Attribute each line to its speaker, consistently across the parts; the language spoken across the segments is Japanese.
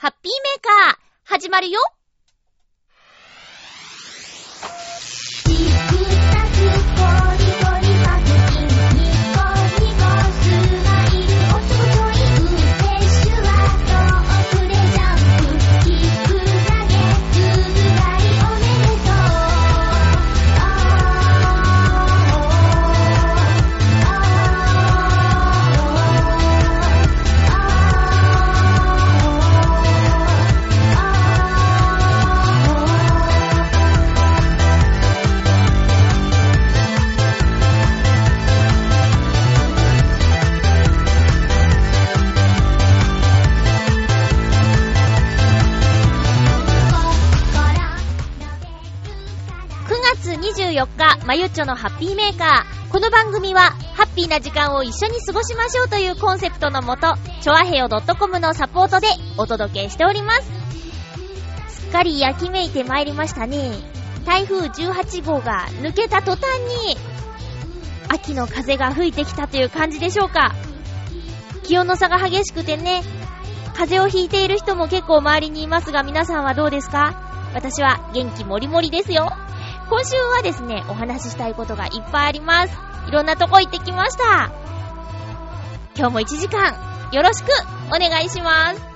Speaker 1: ハッピーメーカー、始まるよ。24日、まゆっちょのハッピーメーカー。この番組は、ハッピーな時間を一緒に過ごしましょうというコンセプトのもと、ちょあへよ .com のサポートでお届けしております。すっかり焼きめいて参りましたね。台風18号が抜けた途端に、秋の風が吹いてきたという感じでしょうか。気温の差が激しくてね、風邪をひいている人も結構周りにいますが、皆さんはどうですか？私は元気もりもりですよ。今週はですね、お話ししたいことがいっぱいあります。いろんなとこ行ってきました。今日も1時間、よろしくお願いします。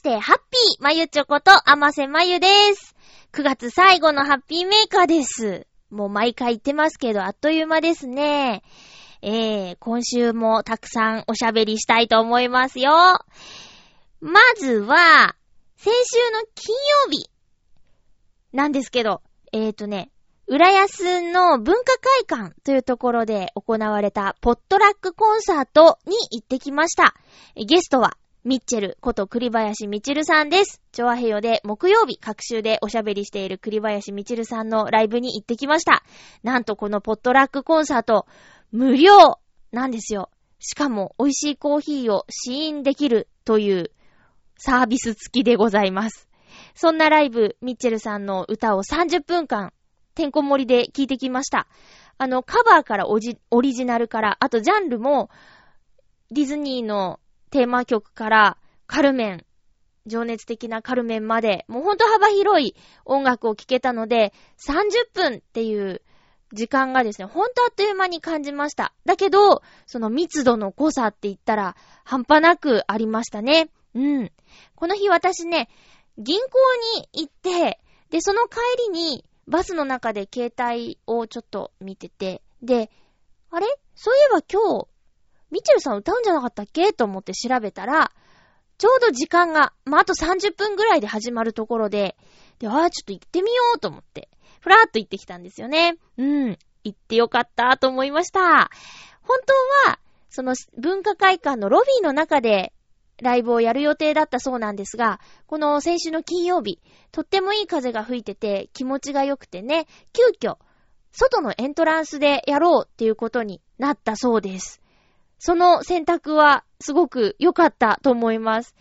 Speaker 1: して、ハッピーまゆちょことあませまゆです。9月最後のハッピーメーカーです。もう毎回言ってますけど、あっという間ですね。えー、今週もたくさんおしゃべりしたいと思いますよ。まずは、先週の金曜日なんですけど、えーとね、浦安の文化会館というところで行われたポットラックコンサートに行ってきました。ゲストはミッチェルこと栗林みちるさんです。チョアヘヨで木曜日、各週でおしゃべりしている栗林みちるさんのライブに行ってきました。なんとこのポットラックコンサート、無料なんですよ。しかも、美味しいコーヒーを試飲できるというサービス付きでございます。そんなライブ、ミッチェルさんの歌を30分間、てんこ盛りで聴いてきました。あの、カバーからオリジナルから、あとジャンルも、ディズニーのテーマ曲からカルメン、情熱的なカルメンまで、もうほんと幅広い音楽を聴けたので、30分っていう時間がですね、ほんとあっという間に感じました。だけど、その密度の濃さって言ったら、半端なくありましたね。うん。この日私ね、銀行に行って、で、その帰りに、バスの中で携帯をちょっと見てて、で、あれ？そういえば今日、ミチェルさん歌うんじゃなかったっけ？と思って調べたら、ちょうど時間が、まあ、あと30分ぐらいで始まるところで、で、ああ、ちょっと行ってみようと思って、ふらーっと行ってきたんですよね。うん。行ってよかったと思いました。本当は、その文化会館のロビーの中でライブをやる予定だったそうなんですが、この先週の金曜日、とってもいい風が吹いてて気持ちが良くてね、急遽、外のエントランスでやろうっていうことになったそうです。その選択はすごく良かったと思います。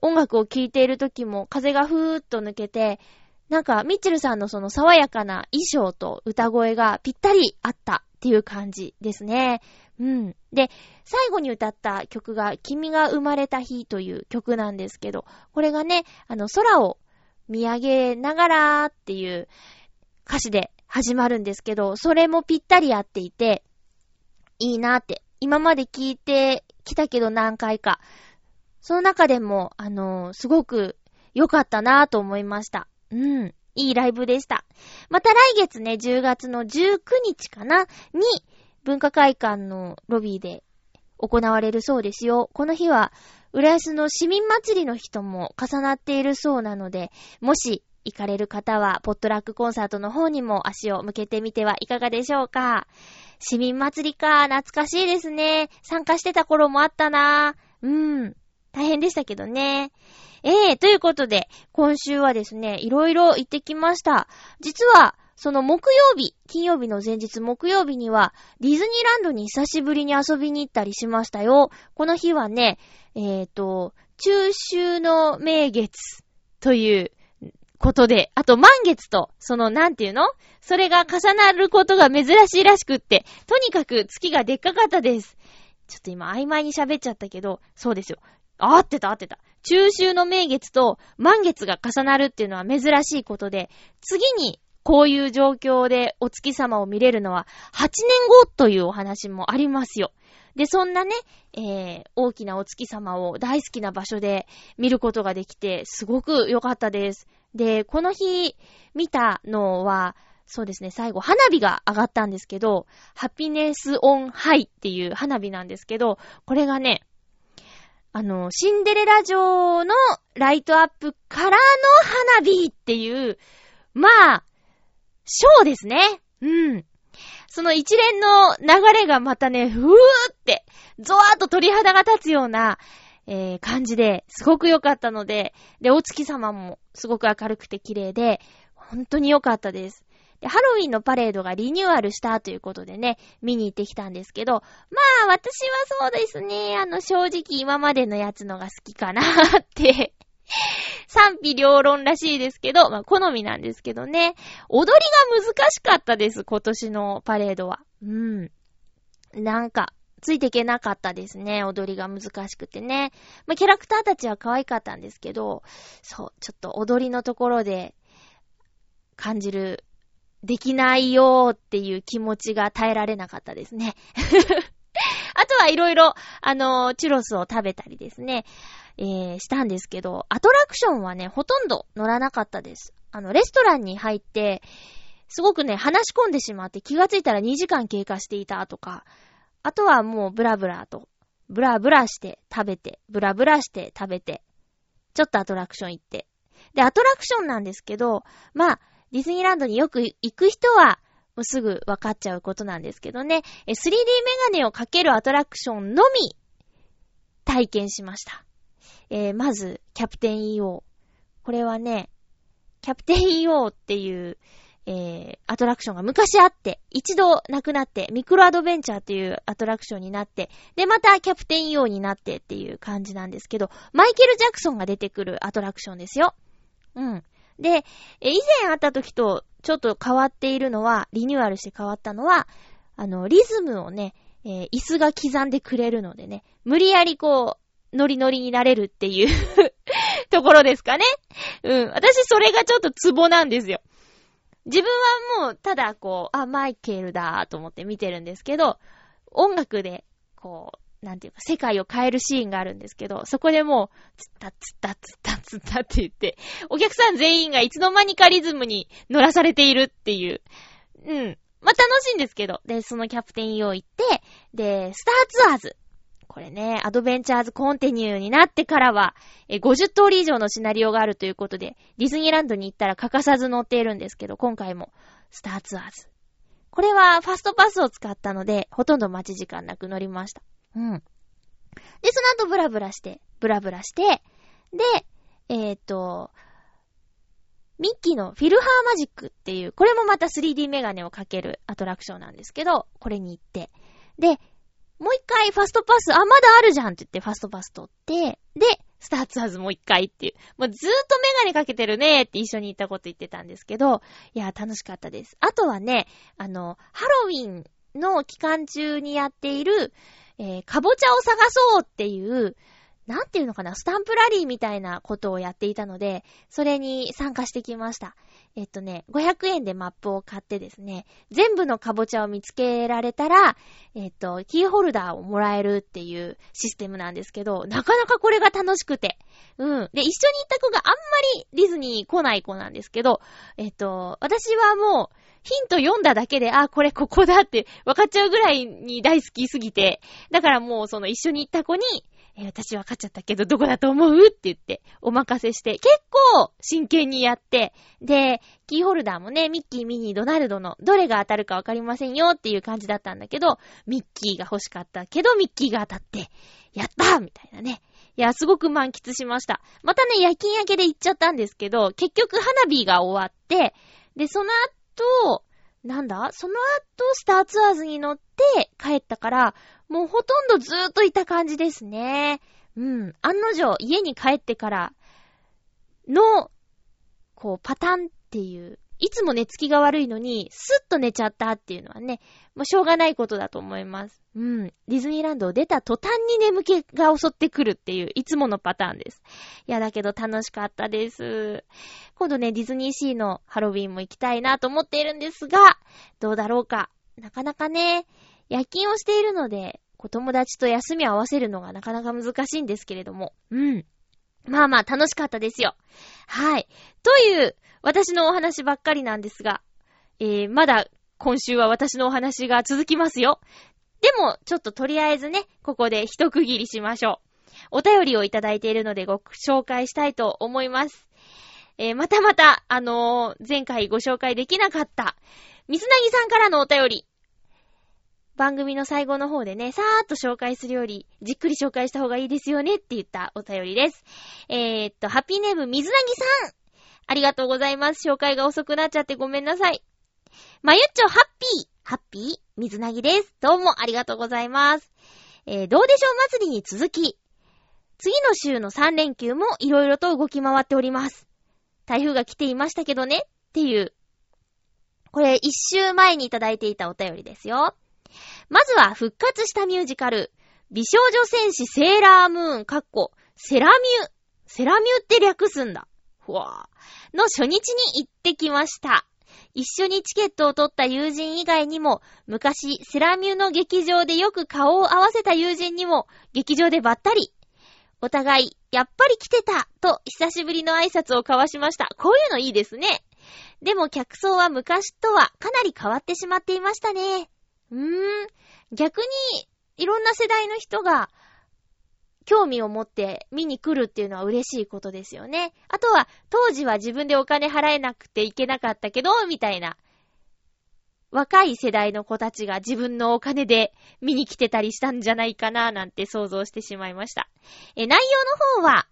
Speaker 1: 音楽を聴いている時も風がふーっと抜けて、なんかミッチェルさんのその爽やかな衣装と歌声がぴったりあったっていう感じですね。うん。で、最後に歌った曲が君が生まれた日という曲なんですけど、これがね、あの空を見上げながらっていう歌詞で始まるんですけど、それもぴったり合っていて、いいなって今まで聞いてきたけど何回か。その中でも、あの、すごく良かったなぁと思いました。うん。いいライブでした。また来月ね、10月の19日かな、に、文化会館のロビーで行われるそうですよ。この日は、浦安の市民祭りの日とも重なっているそうなので、もし行かれる方は、ポットラックコンサートの方にも足を向けてみてはいかがでしょうか？市民祭りか、懐かしいですね。参加してた頃もあったなうん。大変でしたけどね。ええー、ということで、今週はですね、いろいろ行ってきました。実は、その木曜日、金曜日の前日木曜日には、ディズニーランドに久しぶりに遊びに行ったりしましたよ。この日はね、えっ、ー、と、中秋の名月ということで、あと満月と、その、なんていうの？それが重なることが珍しいらしくって、とにかく月がでっかかったです。ちょっと今曖昧に喋っちゃったけど、そうですよ。合ってた合ってた。中秋の名月と満月が重なるっていうのは珍しいことで、次にこういう状況でお月様を見れるのは8年後というお話もありますよ。で、そんなね、えー、大きなお月様を大好きな場所で見ることができて、すごく良かったです。で、この日見たのは、そうですね、最後、花火が上がったんですけど、ハピネスオンハイっていう花火なんですけど、これがね、あの、シンデレラ城のライトアップからの花火っていう、まあ、ショーですね。うん。その一連の流れがまたね、ふーって、ゾワーっと鳥肌が立つような、えー、感じで、すごく良かったので、で、お月様もすごく明るくて綺麗で、本当に良かったです。で、ハロウィンのパレードがリニューアルしたということでね、見に行ってきたんですけど、まあ、私はそうですね、あの、正直今までのやつのが好きかな って賛否両論らしいですけど、まあ、好みなんですけどね。踊りが難しかったです、今年のパレードは。うん。なんか、ついていけなかったですね。踊りが難しくてね。まあ、キャラクターたちは可愛かったんですけど、そう、ちょっと踊りのところで感じる、できないよーっていう気持ちが耐えられなかったですね。あとはいろいろ、あの、チュロスを食べたりですね。えー、したんですけど、アトラクションはね、ほとんど乗らなかったです。あの、レストランに入って、すごくね、話し込んでしまって気がついたら2時間経過していたとか、あとはもうブラブラと、ブラブラして食べて、ブラブラして食べて、ちょっとアトラクション行って。で、アトラクションなんですけど、まあ、ディズニーランドによく行く人は、もうすぐ分かっちゃうことなんですけどね、3D メガネをかけるアトラクションのみ、体験しました。えー、まず、キャプテン EO。これはね、キャプテン EO っていう、えー、アトラクションが昔あって、一度なくなって、ミクロアドベンチャーっていうアトラクションになって、で、またキャプテン EO になってっていう感じなんですけど、マイケル・ジャクソンが出てくるアトラクションですよ。うん。で、え以前あった時とちょっと変わっているのは、リニューアルして変わったのは、あの、リズムをね、えー、椅子が刻んでくれるのでね、無理やりこう、ノリノリになれるっていう ところですかね。うん。私それがちょっとツボなんですよ。自分はもう、ただこう、あ、マイケルだと思って見てるんですけど、音楽で、こう、なんていうか、世界を変えるシーンがあるんですけど、そこでもう、つったつったつったつったって言って、お客さん全員がいつの間にかリズムに乗らされているっていう。うん。まあ、楽しいんですけど。で、そのキャプテン EO行って、で、スターツアーズ。これね、アドベンチャーズコンティニューになってからは、50通り以上のシナリオがあるということで、ディズニーランドに行ったら欠かさず乗っているんですけど、今回も、スターツアーズ。これはファストパスを使ったので、ほとんど待ち時間なく乗りました。うん。で、その後ブラブラして、ブラブラして、で、えっ、ー、と、ミッキーのフィルハーマジックっていう、これもまた 3D メガネをかけるアトラクションなんですけど、これに行って。で、もう一回ファストパス、あ、まだあるじゃんって言ってファストパス取って、で、スターツアーズもう一回っていう。もうずーっとメガネかけてるねって一緒に行ったこと言ってたんですけど、いや、楽しかったです。あとはね、あの、ハロウィンの期間中にやっている、えー、かぼちゃを探そうっていう、なんていうのかな、スタンプラリーみたいなことをやっていたので、それに参加してきました。えっとね、500円でマップを買ってですね、全部のカボチャを見つけられたら、えっと、キーホルダーをもらえるっていうシステムなんですけど、なかなかこれが楽しくて。うん。で、一緒に行った子があんまりディズニー来ない子なんですけど、えっと、私はもう、ヒント読んだだけで、あ、これここだって分かっちゃうぐらいに大好きすぎて、だからもうその一緒に行った子に、え、私分かっちゃったけど、どこだと思う？って言って、お任せして、結構真剣にやって、で、キーホルダーもね、ミッキー、ミニー、ドナルドの、どれが当たるか分かりませんよっていう感じだったんだけど、ミッキーが欲しかったけど、ミッキーが当たって、やったみたいなね。いや、すごく満喫しました。またね、夜勤明けで行っちゃったんですけど、結局花火が終わって、で、その後、なんだ？その後、スターツアーズに乗って帰ったから、もうほとんどずーっといた感じですね。うん。案の定、家に帰ってからの、こう、パターンっていう、いつも寝つきが悪いのに、スッと寝ちゃったっていうのはね、もうしょうがないことだと思います。うん。ディズニーランドを出た途端に眠気が襲ってくるっていう、いつものパターンです。いや、だけど楽しかったです。今度ね、ディズニーシーのハロウィンも行きたいなと思っているんですが、どうだろうか。なかなかね、夜勤をしているので、子友達と休み合わせるのがなかなか難しいんですけれども。うん。まあまあ楽しかったですよ。はい。という、私のお話ばっかりなんですが、えー、まだ今週は私のお話が続きますよ。でも、ちょっととりあえずね、ここで一区切りしましょう。お便りをいただいているのでご紹介したいと思います。えー、またまた、あのー、前回ご紹介できなかった、水なぎさんからのお便り。番組の最後の方でね、さーっと紹介するより、じっくり紹介した方がいいですよねって言ったお便りです。えー、っと、ハッピーネーム水なぎさんありがとうございます。紹介が遅くなっちゃってごめんなさい。まゆっちょハッピーハッピー水なぎです。どうもありがとうございます。えー、どうでしょう祭りに続き、次の週の3連休もいろいろと動き回っております。台風が来ていましたけどねっていう、これ一週前にいただいていたお便りですよ。まずは復活したミュージカル、美少女戦士セーラームーン、かっこ、セラミュ、セラミュって略すんだ。ふわー。の初日に行ってきました。一緒にチケットを取った友人以外にも、昔、セラミュの劇場でよく顔を合わせた友人にも、劇場でばったり。お互い、やっぱり来てたと、久しぶりの挨拶を交わしました。こういうのいいですね。でも客層は昔とはかなり変わってしまっていましたね。うーん。逆に、いろんな世代の人が、興味を持って見に来るっていうのは嬉しいことですよね。あとは、当時は自分でお金払えなくていけなかったけど、みたいな。若い世代の子たちが自分のお金で見に来てたりしたんじゃないかななんて想像してしまいました。え、内容の方は、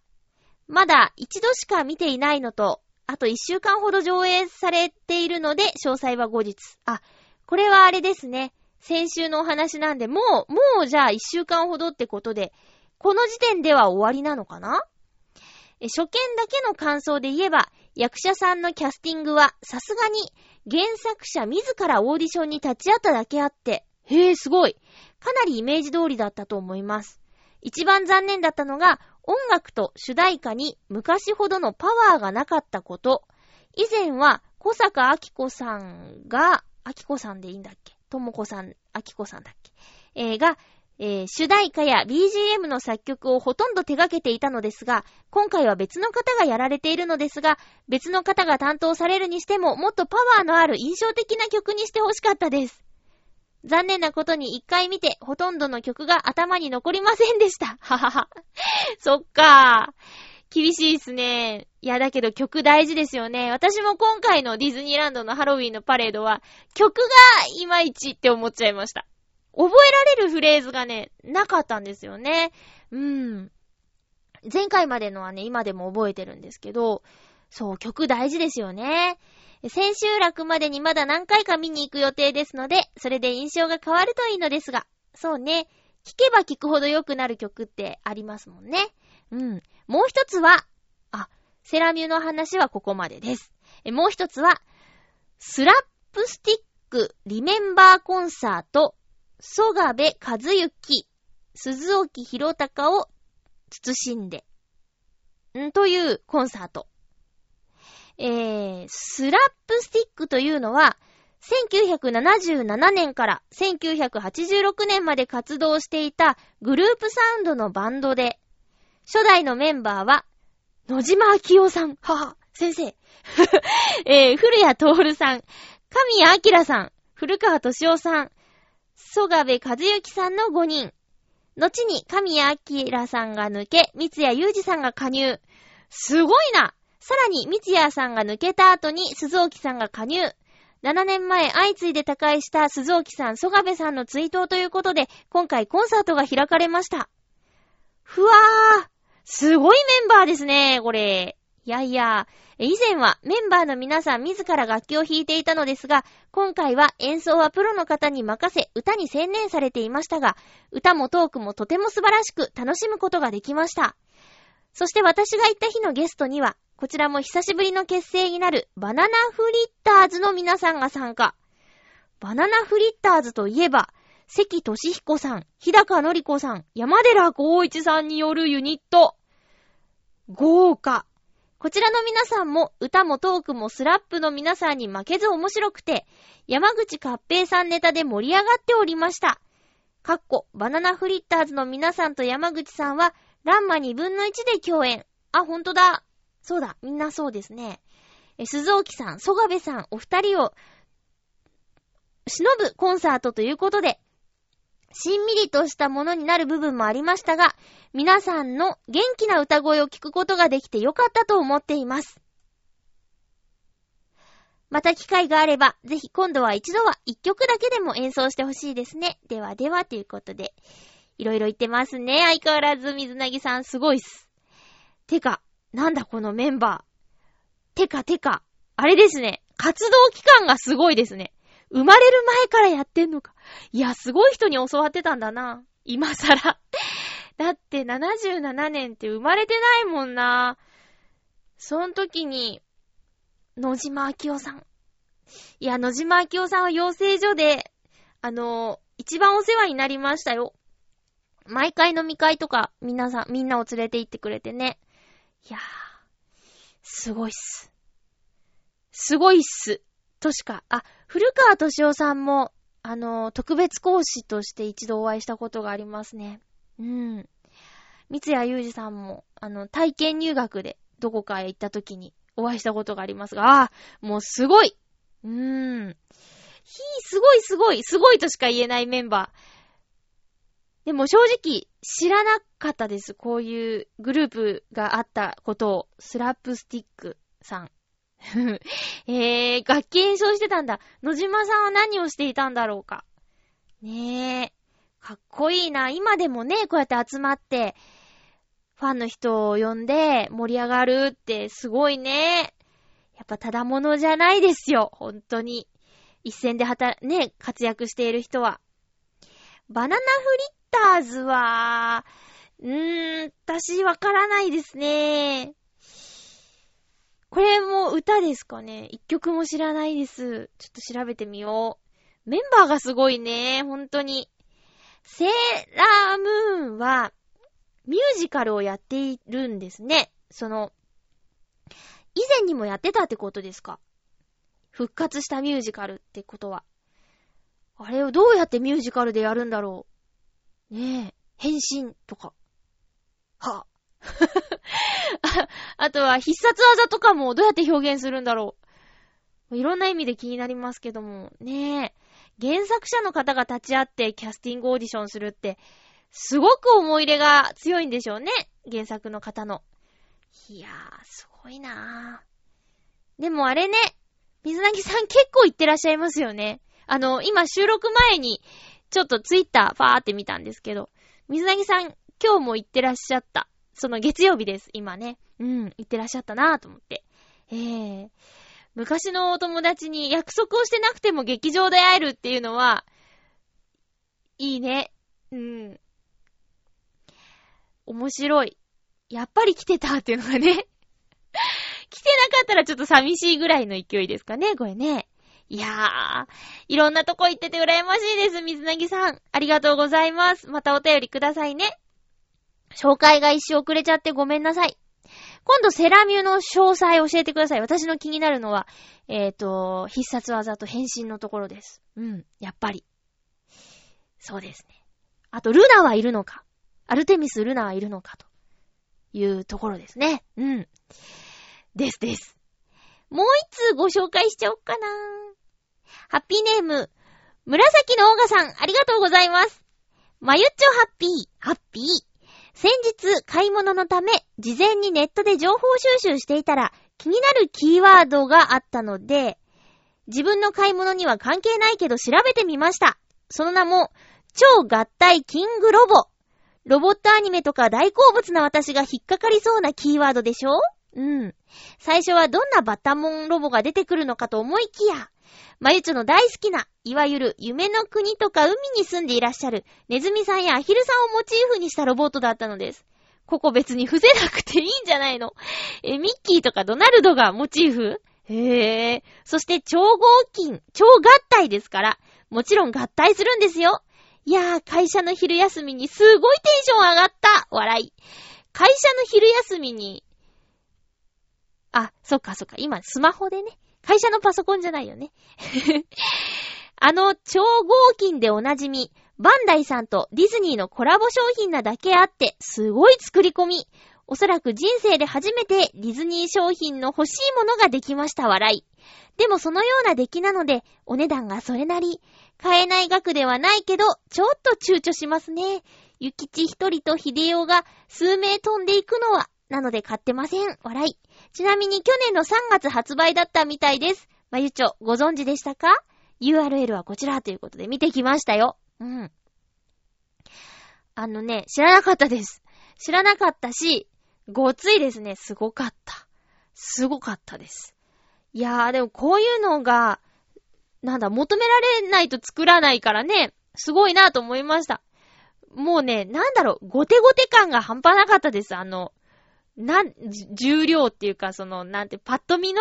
Speaker 1: まだ一度しか見ていないのと、あと一週間ほど上映されているので、詳細は後日。あ、これはあれですね。先週のお話なんで、もう、もうじゃあ一週間ほどってことで、この時点では終わりなのかな？初見だけの感想で言えば、役者さんのキャスティングはさすがに原作者自らオーディションに立ち会っただけあって、へえ、すごい。かなりイメージ通りだったと思います。一番残念だったのが、音楽と主題歌に昔ほどのパワーがなかったこと。以前は小坂明子さんが、明子さんでいいんだっけ？ともこさん、明子さんだっけ？えー、が、えー、主題歌や BGM の作曲をほとんど手掛けていたのですが、今回は別の方がやられているのですが、別の方が担当されるにしても、もっとパワーのある印象的な曲にしてほしかったです。残念なことに一回見て、ほとんどの曲が頭に残りませんでした。ははは。そっか厳しいっすね。いや、だけど曲大事ですよね。私も今回のディズニーランドのハロウィンのパレードは、曲がいまいちって思っちゃいました。覚えられるフレーズがね、なかったんですよね。うん。前回までのはね、今でも覚えてるんですけど、そう、曲大事ですよね。千秋楽までにまだ何回か見に行く予定ですので、それで印象が変わるといいのですが、そうね、聴けば聴くほど良くなる曲ってありますもんね。うん。もう一つは、あ、セラミューの話はここまでです。もう一つは、スラップスティックリメンバーコンサート曽我部和恭、鈴置洋孝を偲んで、んというコンサート。えー、スラップスティックというのは、1977年から1986年まで活動していたグループサウンドのバンドで、初代のメンバーは、野島昭生さん、はは、先生。えー、古谷徹さん、神谷明さん、古川敏夫さん、曽我部和幸さんの5人。後に神谷明さんが抜け、三谷裕二さんが加入。すごいなさらに三谷さんが抜けた後に鈴木さんが加入。7年前相次いで他界した鈴木さん、曽我部さんの追悼ということで、今回コンサートが開かれました。ふわーすごいメンバーですね、これ。いやいや、以前はメンバーの皆さん自ら楽器を弾いていたのですが、今回は演奏はプロの方に任せ、歌に専念されていましたが、歌もトークもとても素晴らしく楽しむことができました。そして私が行った日のゲストには、こちらも久しぶりの結成になるバナナフリッターズの皆さんが参加。バナナフリッターズといえば、関俊彦さん、日高のり子さん、山寺孝一さんによるユニット。豪華。こちらの皆さんも歌もトークもスラップの皆さんに負けず面白くて、山口かっぺいさんネタで盛り上がっておりました。かっこ、バナナフリッターズの皆さんと山口さんは、ランマ2分の1で共演。あ、ほんとだ。そうだ、みんなそうですね。え、鈴木さん、曽我部さん、お二人を、忍ぶコンサートということで、しんみりとしたものになる部分もありましたが、皆さんの元気な歌声を聞くことができてよかったと思っています。また機会があれば、ぜひ今度は一度は一曲だけでも演奏してほしいですね。ではではということで、いろいろ言ってますね。相変わらず水なぎさんすごいっす。てか、なんだこのメンバー。てかてか、あれですね。活動期間がすごいですね。生まれる前からやってんのか。いや、すごい人に教わってたんだな。今更。だって77年って生まれてないもんな。その時に、野島明夫さん。いや、野島明夫さんは養成所で、あの、一番お世話になりましたよ。毎回飲み会とか、皆さん、みんなを連れて行ってくれてね。いやー、すごいっす。すごいっす。としか、あ、古川敏夫さんも、あの、特別講師として一度お会いしたことがありますね。うん。三谷裕二さんも、あの、体験入学でどこかへ行った時にお会いしたことがありますが、ああ、もうすごいうーん。ひー、すごいすごい、すごいとしか言えないメンバー。でも正直知らなかったです。こういうグループがあったことを。スラップスティックさん。えー、楽器演奏してたんだ。野島さんは何をしていたんだろうか。ねえ。かっこいいな。今でもね、こうやって集まって、ファンの人を呼んで盛り上がるってすごいね。やっぱただものじゃないですよ。本当に。一戦で働、ね、活躍している人は。バナナフリッターズは、うーん、私わからないですね。これも歌ですかね一曲も知らないです。ちょっと調べてみよう。メンバーがすごいね。本当に。セーラームーンは、ミュージカルをやっているんですね。その、以前にもやってたってことですか復活したミュージカルってことは。あれをどうやってミュージカルでやるんだろう。ねえ、変身とか。はあ。あとは必殺技とかもどうやって表現するんだろう。いろんな意味で気になりますけども、ねえ。原作者の方が立ち会ってキャスティングオーディションするって、すごく思い入れが強いんでしょうね。原作の方の。いやー、すごいなー。でもあれね、水なぎさん結構言ってらっしゃいますよね。あの、今収録前に、ちょっとツイッターファーって見たんですけど、水なぎさん今日も行ってらっしゃった。その月曜日です、今ね。うん、行ってらっしゃったなぁと思って。ええー、昔のお友達に約束をしてなくても劇場で会えるっていうのは、いいね。うん。面白い。やっぱり来てたっていうのがね 来てなかったらちょっと寂しいぐらいの勢いですかね、これね。いやー、いろんなとこ行ってて羨ましいです、水なぎさん。ありがとうございます。またお便りくださいね。紹介が一瞬遅れちゃってごめんなさい。今度セラミューの詳細教えてください。私の気になるのは、えっ、ー、と、必殺技と変身のところです。うん、やっぱり。そうですね。あと、ルナはいるのか。アルテミス・ルナはいるのかというところですね。うん。ですです。もう一通ご紹介しちゃおっかな。ハッピーネーム、紫のオーガさん、ありがとうございます。まゆっちょハッピー、ハッピー。先日、買い物のため、事前にネットで情報収集していたら、気になるキーワードがあったので、自分の買い物には関係ないけど調べてみました。その名も、超合体キングロボ。ロボットアニメとか大好物な私が引っかかりそうなキーワードでしょ？うん。最初はどんなバタモンロボが出てくるのかと思いきや、まゆちょの大好きな、いわゆる夢の国とか海に住んでいらっしゃるネズミさんやアヒルさんをモチーフにしたロボットだったのです。ここ別に伏せなくていいんじゃないの？え、ミッキーとかドナルドがモチーフ？へえ。そして超合金、超合体ですから、もちろん合体するんですよ。いやー、会社の昼休みにすごいテンション上がった笑い。会社の昼休みに、あ、そっかそっか、今スマホでね、会社のパソコンじゃないよね。あの、超合金でおなじみ、バンダイさんとディズニーのコラボ商品なだけあって、すごい作り込み。おそらく人生で初めてディズニー商品の欲しいものができました笑い。でもそのような出来なので、お値段がそれなり。買えない額ではないけど、ちょっと躊躇しますね。ゆきち一人と秀夫が数名飛んでいくのは、なので買ってません。笑い。ちなみに去年の3月発売だったみたいです。まゆちょ、ご存知でしたか ?URL はこちらということで見てきましたよ。うん。あのね、知らなかったです。知らなかったし、ごついですね。すごかった。すごかったです。いやー、でもこういうのが、なんだ、求められないと作らないからね、すごいなと思いました。もうね、なんだろう、ゴテゴテ感が半端なかったです。あの、なん、重量っていうか、その、なんて、パッと見の、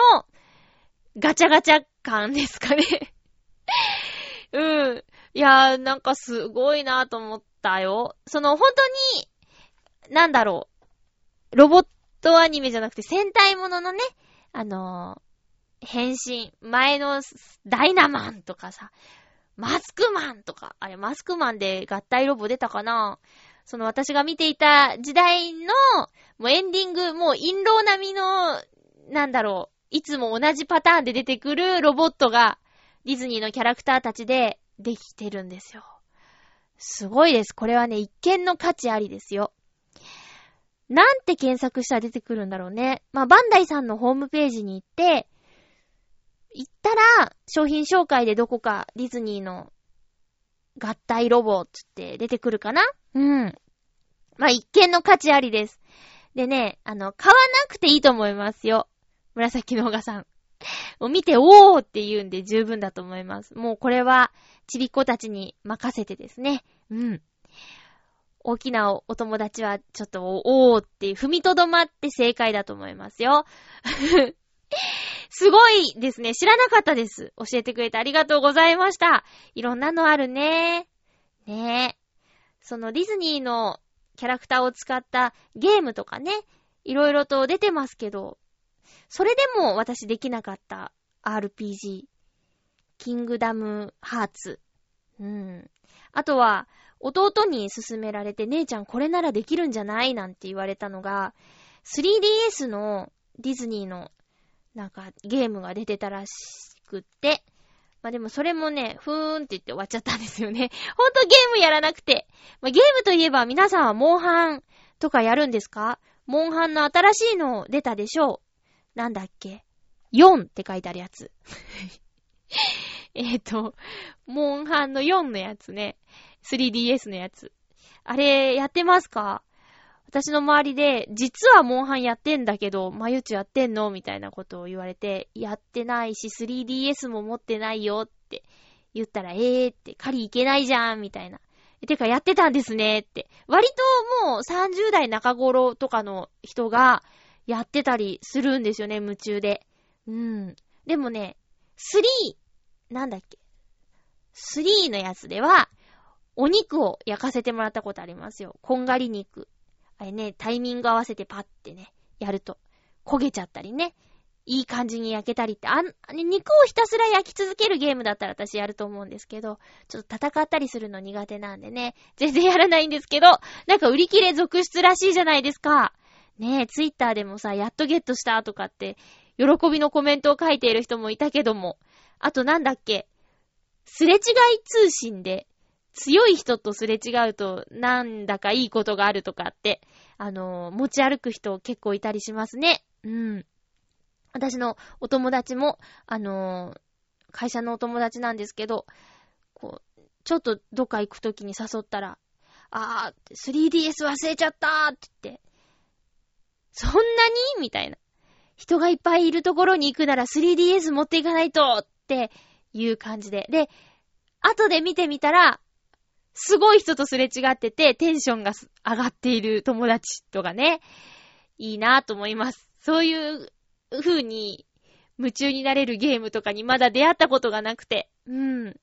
Speaker 1: ガチャガチャ感ですかね。うん。いやー、なんかすごいなと思ったよ。その、本当に、なんだろう、ロボットアニメじゃなくて戦隊もののね、あのー、変身、前のダイナマンとかさ、マスクマンとか、あれマスクマンで合体ロボ出たかな。その私が見ていた時代の、もうエンディング、もう陰謀並みの、なんだろう、いつも同じパターンで出てくるロボットが、ディズニーのキャラクターたちでできてるんですよ。すごいです。これはね、一見の価値ありですよ。なんて検索したら出てくるんだろうね。まあ、バンダイさんのホームページに行って、行ったら、商品紹介でどこかディズニーの合体ロボつって出てくるかな？うん。まあ、一見の価値ありです。でね、あの、買わなくていいと思いますよ。紫のおがさん。もう見て、おーって言うんで十分だと思います。もうこれは、ちびっ子たちに任せてですね。うん。大きなお友達は、ちょっと、おーって踏みとどまって正解だと思いますよ。すごいですね。知らなかったです。教えてくれてありがとうございました。いろんなのあるね。ねえ。そのディズニーのキャラクターを使ったゲームとかね、いろいろと出てますけど、それでも私できなかった RPG。キングダムハーツ。うん。あとは、弟に勧められて、姉ちゃんこれならできるんじゃない？なんて言われたのが、3DS のディズニーのなんかゲームが出てたらしくって、まあでもそれもね、ふーんって言って終わっちゃったんですよね。ほんとゲームやらなくて。まあ、ゲームといえば皆さんはモンハンとかやるんですか？モンハンの新しいの出たでしょうなんだっけ ?4 って書いてあるやつ。えっと、モンハンの4のやつね。3DS のやつ。あれ、やってますか？私の周りで、実はモンハンやってんだけど、まゆちやってんのみたいなことを言われて、やってないし、3DS も持ってないよって言ったら、えーって、狩り行けないじゃんみたいな。てか、やってたんですねって。割ともう30代中頃とかの人がやってたりするんですよね、夢中で。うん。でもね、3、なんだっけ。3のやつでは、お肉を焼かせてもらったことありますよ。こんがり肉。あれね、タイミング合わせてパッてね、やると、焦げちゃったりね、いい感じに焼けたりって、あん、肉をひたすら焼き続けるゲームだったら私やると思うんですけど、ちょっと戦ったりするの苦手なんでね、全然やらないんですけど、なんか売り切れ続出らしいじゃないですか。ねえ、ツイッターでもさ、やっとゲットしたとかって、喜びのコメントを書いている人もいたけども、あとなんだっけ、すれ違い通信で、強い人とすれ違うと、なんだかいいことがあるとかって、あの、持ち歩く人結構いたりしますね。うん。私のお友達も、あの、会社のお友達なんですけど、こう、ちょっとどっか行くときに誘ったら、あー、3DS 忘れちゃったって言って、そんなに？みたいな。人がいっぱいいるところに行くなら 3DS 持っていかないとっていう感じで。で、後で見てみたら、すごい人とすれ違ってて、テンションが上がっている友達とかね、いいなぁと思います。そういう風に夢中になれるゲームとかにまだ出会ったことがなくて。うん。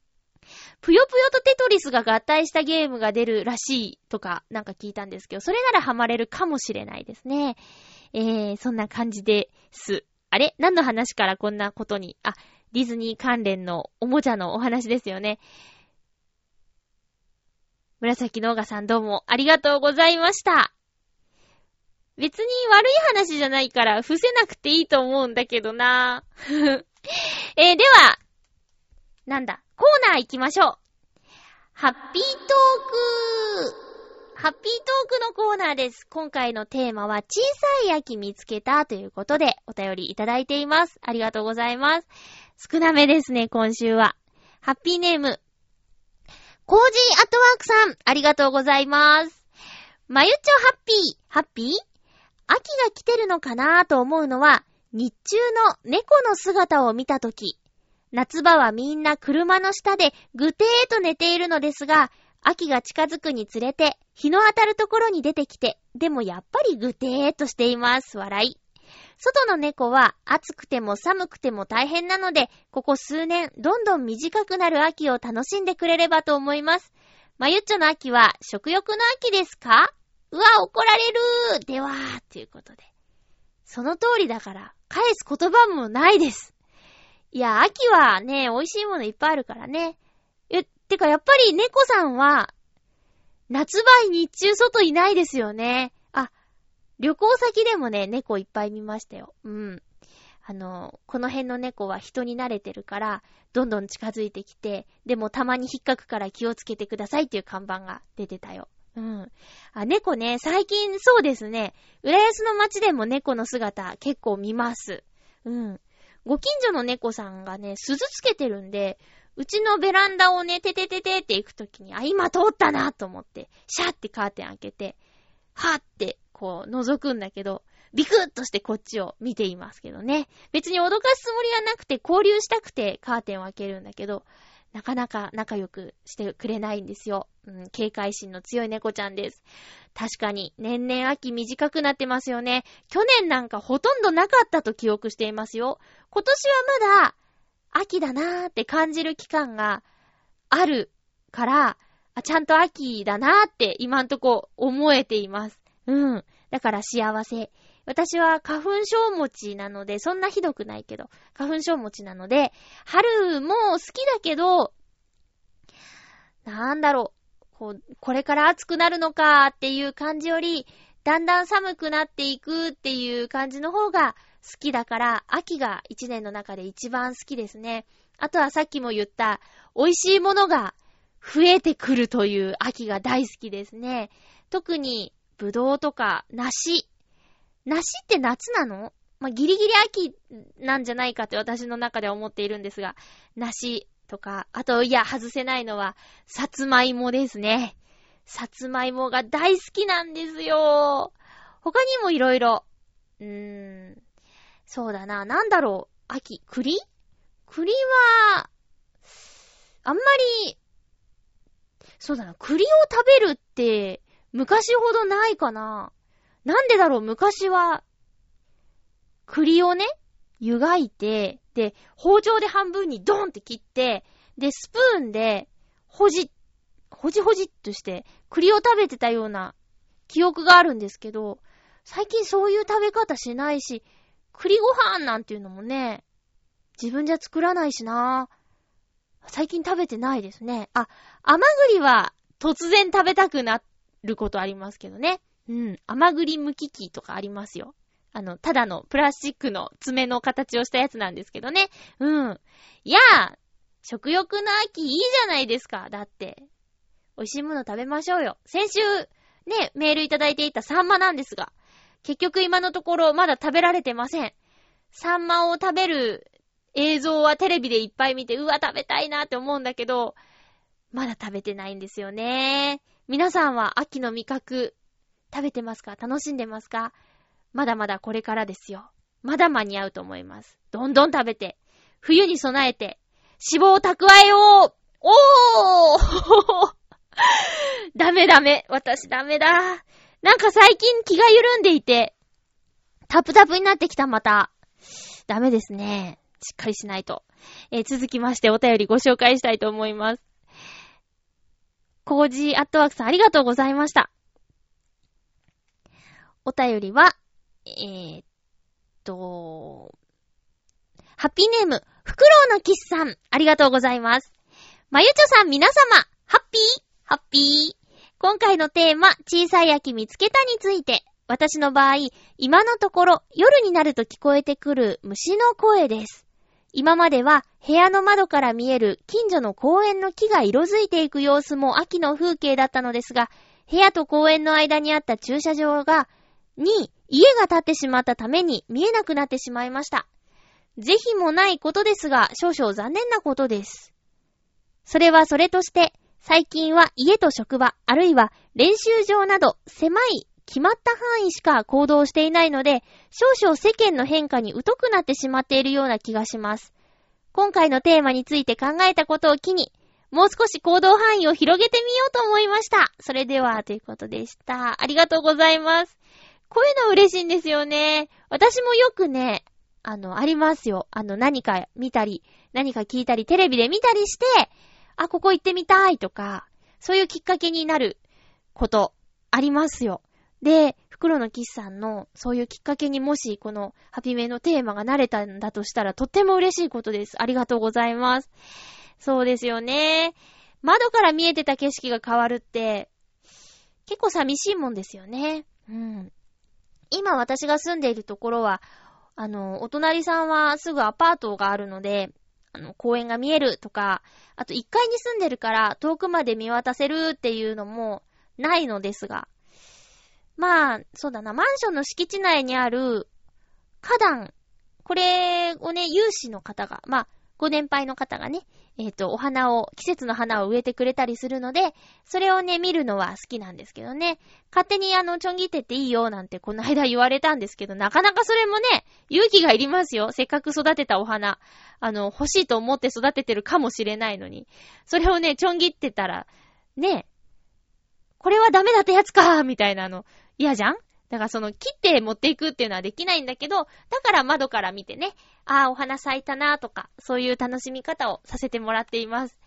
Speaker 1: ぷよぷよとテトリスが合体したゲームが出るらしいとかなんか聞いたんですけど、それならハマれるかもしれないですね。えー、そんな感じです。あれ？何の話からこんなことに、あ、ディズニー関連のおもちゃのお話ですよね。紫のオガさんどうもありがとうございました。別に悪い話じゃないから伏せなくていいと思うんだけどな。えー、では、なんだ、コーナー行きましょう。ハッピートークハッピートークのコーナーです。今回のテーマは小さい秋見つけたということでお便りいただいています。ありがとうございます。少なめですね、今週は。ハッピーネーム。コージーアットワークさん、ありがとうございます。まゆちょハッピー、ハッピー？秋が来てるのかなぁと思うのは、日中の猫の姿を見たとき、夏場はみんな車の下でぐてーと寝ているのですが、秋が近づくにつれて、日の当たるところに出てきて、でもやっぱりぐてーとしています。笑い。外の猫は暑くても寒くても大変なので、ここ数年、どんどん短くなる秋を楽しんでくれればと思います。まゆっちょの秋は食欲の秋ですか？うわ、怒られるでは、ということで。その通りだから、返す言葉もないです。いや、秋はね、美味しいものいっぱいあるからね。え、てかやっぱり猫さんは、夏場に日中外いないですよね。旅行先でもね、猫いっぱい見ましたよ。うん。あの、この辺の猫は人に慣れてるから、どんどん近づいてきて、でもたまに引っかくから気をつけてくださいっていう看板が出てたよ。うん。あ、猫ね、最近そうですね、浦安の街でも猫の姿結構見ます。うん。ご近所の猫さんがね、鈴つけてるんで、うちのベランダをね、ててててって行くときに、あ、今通ったなと思って、シャーってカーテン開けて、はって、こう、覗くんだけど、ビクッとしてこっちを見ていますけどね。別に脅かすつもりはなくて、交流したくてカーテンを開けるんだけど、なかなか仲良くしてくれないんですよ。うん、警戒心の強い猫ちゃんです。確かに、年々秋短くなってますよね。去年なんかほとんどなかったと記憶していますよ。今年はまだ、秋だなーって感じる期間があるから、あ、ちゃんと秋だなーって今んとこ思えています。うん。だから幸せ。私は花粉症持ちなので、そんなひどくないけど、花粉症持ちなので、春も好きだけど、なんだろう、こう、これから暑くなるのかっていう感じより、だんだん寒くなっていくっていう感じの方が好きだから、秋が一年の中で一番好きですね。あとはさっきも言った、美味しいものが増えてくるという秋が大好きですね。特に、ぶどうとか梨梨って夏なの？まあ、ギリギリ秋なんじゃないかって私の中では思っているんですが、梨とか、あと、いや、外せないのは、さつまいもですね。さつまいもが大好きなんですよ。他にもいろいろ。うーん。そうだな。なんだろう？秋。栗？栗は、あんまり、そうだな。栗を食べるって、昔ほどないかな。なんでだろう、昔は、栗をね、湯がいて、で、包丁で半分にドンって切って、で、スプーンで、ほじ、ほじほじっとして、栗を食べてたような記憶があるんですけど、最近そういう食べ方しないし、栗ご飯なんていうのもね、自分じゃ作らないしな最近食べてないですね。あ、甘栗は突然食べたくなっることありますけどね。うん。甘栗むき器とかありますよ。あの、ただのプラスチックの爪の形をしたやつなんですけどね。うん。いやー、食欲の秋いいじゃないですか。だって。美味しいもの食べましょうよ。先週、ね、メールいただいていたサンマなんですが、結局今のところまだ食べられてません。サンマを食べる映像はテレビでいっぱい見て、うわ、食べたいなって思うんだけど、まだ食べてないんですよね。皆さんは秋の味覚、食べてますか？楽しんでますか？まだまだこれからですよ。まだ間に合うと思います。どんどん食べて、冬に備えて、脂肪を蓄えようおー ダメダメ。私ダメだ。なんか最近気が緩んでいて、タプタプになってきたまた。ダメですね。しっかりしないと。えー、続きましてお便りご紹介したいと思います。コージーアットワークさんありがとうございました。お便りは、えー、っと、ハッピーネーム、フクロウのキスさん、ありがとうございます。まゆちょさん皆様、ハッピーハッピー今回のテーマ、小さい秋見つけたについて、私の場合、今のところ夜になると聞こえてくる虫の声です。今までは部屋の窓から見える近所の公園の木が色づいていく様子も秋の風景だったのですが、部屋と公園の間にあった駐車場が、に家が建ってしまったために見えなくなってしまいました。ぜひもないことですが、少々残念なことです。それはそれとして、最近は家と職場、あるいは練習場など狭い決まった範囲しか行動していないので、少々世間の変化に疎くなってしまっているような気がします。今回のテーマについて考えたことを機に、もう少し行動範囲を広げてみようと思いました。それでは、ということでした。ありがとうございます。こういうの嬉しいんですよね。私もよくね、あの、ありますよ。あの、何か見たり、何か聞いたり、テレビで見たりして、あ、ここ行ってみたいとか、そういうきっかけになること、ありますよ。で、袋のキスさんのそういうきっかけにもしこのハピメのテーマが慣れたんだとしたらとっても嬉しいことです。ありがとうございます。そうですよね。窓から見えてた景色が変わるって、結構寂しいもんですよね。うん。今私が住んでいるところは、あの、お隣さんはすぐアパートがあるので、あの、公園が見えるとか、あと1階に住んでるから遠くまで見渡せるっていうのもないのですが、まあ、そうだな、マンションの敷地内にある花壇、これをね、有志の方が、まあ、ご年配の方がね、えっ、ー、と、お花を、季節の花を植えてくれたりするので、それをね、見るのは好きなんですけどね。勝手にあの、ちょんぎってっていいよなんてこの間言われたんですけど、なかなかそれもね、勇気がいりますよ。せっかく育てたお花。あの、欲しいと思って育ててるかもしれないのに。それをね、ちょんぎってたら、ね、これはダメだったやつかみたいなの、嫌じゃん？だからその切って持っていくっていうのはできないんだけど、だから窓から見てね、ああ、お花咲いたなとか、そういう楽しみ方をさせてもらっています。